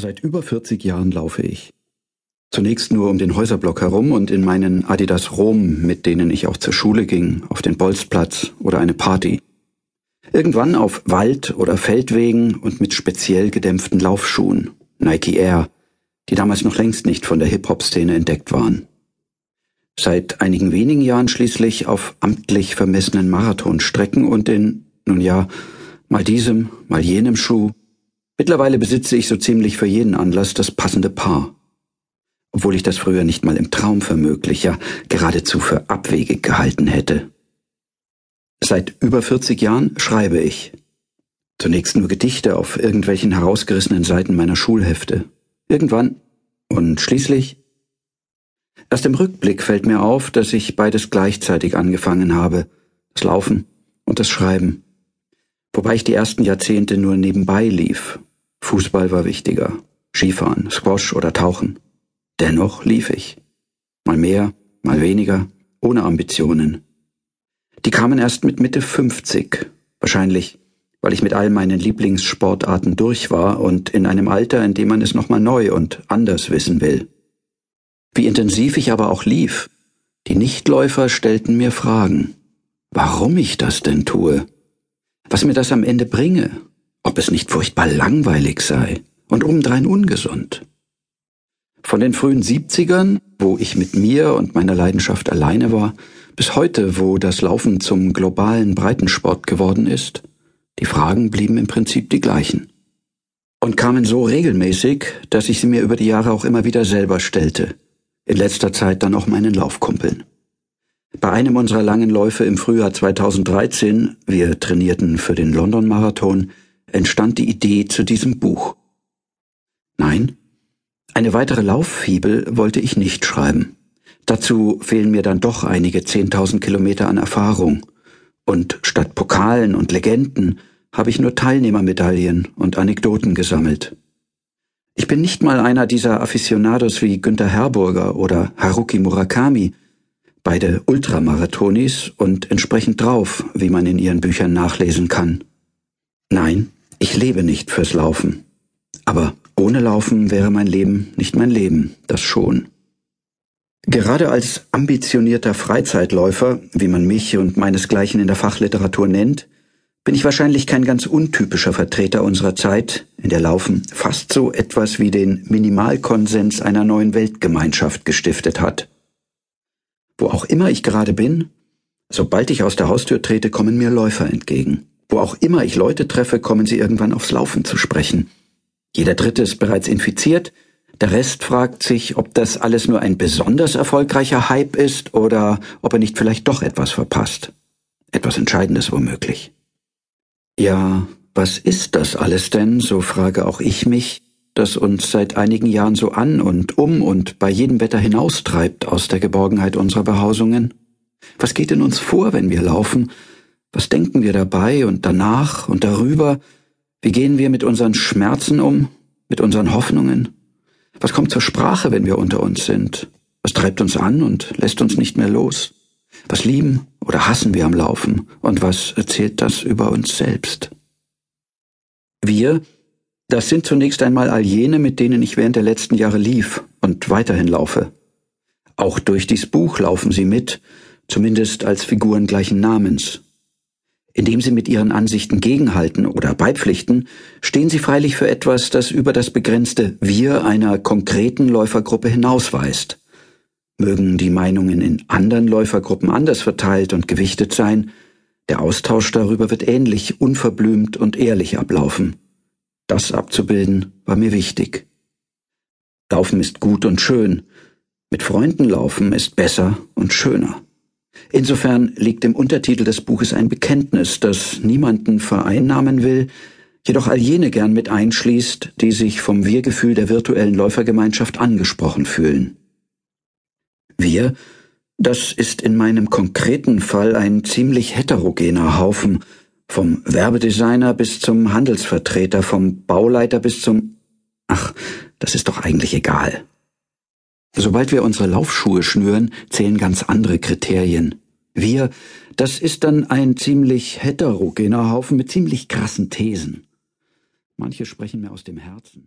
Seit über 40 Jahren laufe ich. Zunächst nur um den Häuserblock herum und in meinen Adidas Rom, mit denen ich auch zur Schule ging, auf den Bolzplatz oder eine Party. Irgendwann auf Wald- oder Feldwegen und mit speziell gedämpften Laufschuhen, Nike Air, die damals noch längst nicht von der Hip-Hop-Szene entdeckt waren. Seit einigen wenigen Jahren schließlich auf amtlich vermessenen Marathonstrecken und in, nun ja, mal diesem, mal jenem Schuh, Mittlerweile besitze ich so ziemlich für jeden Anlass das passende Paar. Obwohl ich das früher nicht mal im Traum für möglich, ja geradezu für abwegig gehalten hätte. Seit über 40 Jahren schreibe ich. Zunächst nur Gedichte auf irgendwelchen herausgerissenen Seiten meiner Schulhefte. Irgendwann und schließlich. Erst im Rückblick fällt mir auf, dass ich beides gleichzeitig angefangen habe. Das Laufen und das Schreiben. Wobei ich die ersten Jahrzehnte nur nebenbei lief Fußball war wichtiger. Skifahren, Squash oder Tauchen. Dennoch lief ich. Mal mehr, mal weniger, ohne Ambitionen. Die kamen erst mit Mitte 50. Wahrscheinlich, weil ich mit all meinen Lieblingssportarten durch war und in einem Alter, in dem man es nochmal neu und anders wissen will. Wie intensiv ich aber auch lief. Die Nichtläufer stellten mir Fragen. Warum ich das denn tue? Was mir das am Ende bringe ob es nicht furchtbar langweilig sei und obendrein ungesund. Von den frühen Siebzigern, wo ich mit mir und meiner Leidenschaft alleine war, bis heute, wo das Laufen zum globalen Breitensport geworden ist, die Fragen blieben im Prinzip die gleichen. Und kamen so regelmäßig, dass ich sie mir über die Jahre auch immer wieder selber stellte, in letzter Zeit dann auch meinen Laufkumpeln. Bei einem unserer langen Läufe im Frühjahr 2013, wir trainierten für den London-Marathon, entstand die Idee zu diesem Buch. Nein, eine weitere Lauffibel wollte ich nicht schreiben. Dazu fehlen mir dann doch einige zehntausend Kilometer an Erfahrung. Und statt Pokalen und Legenden habe ich nur Teilnehmermedaillen und Anekdoten gesammelt. Ich bin nicht mal einer dieser Aficionados wie Günter Herburger oder Haruki Murakami, beide Ultramarathonis und entsprechend drauf, wie man in ihren Büchern nachlesen kann. Nein, ich lebe nicht fürs Laufen. Aber ohne Laufen wäre mein Leben nicht mein Leben, das schon. Gerade als ambitionierter Freizeitläufer, wie man mich und meinesgleichen in der Fachliteratur nennt, bin ich wahrscheinlich kein ganz untypischer Vertreter unserer Zeit, in der Laufen fast so etwas wie den Minimalkonsens einer neuen Weltgemeinschaft gestiftet hat. Wo auch immer ich gerade bin, sobald ich aus der Haustür trete, kommen mir Läufer entgegen. Wo auch immer ich Leute treffe, kommen sie irgendwann aufs Laufen zu sprechen. Jeder Dritte ist bereits infiziert, der Rest fragt sich, ob das alles nur ein besonders erfolgreicher Hype ist oder ob er nicht vielleicht doch etwas verpasst. Etwas Entscheidendes womöglich. Ja, was ist das alles denn, so frage auch ich mich, das uns seit einigen Jahren so an und um und bei jedem Wetter hinaustreibt aus der Geborgenheit unserer Behausungen? Was geht in uns vor, wenn wir laufen was denken wir dabei und danach und darüber? Wie gehen wir mit unseren Schmerzen um, mit unseren Hoffnungen? Was kommt zur Sprache, wenn wir unter uns sind? Was treibt uns an und lässt uns nicht mehr los? Was lieben oder hassen wir am Laufen? Und was erzählt das über uns selbst? Wir, das sind zunächst einmal all jene, mit denen ich während der letzten Jahre lief und weiterhin laufe. Auch durch dies Buch laufen sie mit, zumindest als Figuren gleichen Namens. Indem sie mit ihren Ansichten gegenhalten oder beipflichten, stehen sie freilich für etwas, das über das begrenzte Wir einer konkreten Läufergruppe hinausweist. Mögen die Meinungen in anderen Läufergruppen anders verteilt und gewichtet sein, der Austausch darüber wird ähnlich unverblümt und ehrlich ablaufen. Das abzubilden war mir wichtig. Laufen ist gut und schön, mit Freunden laufen ist besser und schöner. Insofern liegt im Untertitel des Buches ein Bekenntnis, das niemanden vereinnahmen will, jedoch all jene gern mit einschließt, die sich vom Wir-Gefühl der virtuellen Läufergemeinschaft angesprochen fühlen. Wir, das ist in meinem konkreten Fall ein ziemlich heterogener Haufen, vom Werbedesigner bis zum Handelsvertreter, vom Bauleiter bis zum... Ach, das ist doch eigentlich egal. Sobald wir unsere Laufschuhe schnüren, zählen ganz andere Kriterien. Wir, das ist dann ein ziemlich heterogener Haufen mit ziemlich krassen Thesen. Manche sprechen mir aus dem Herzen.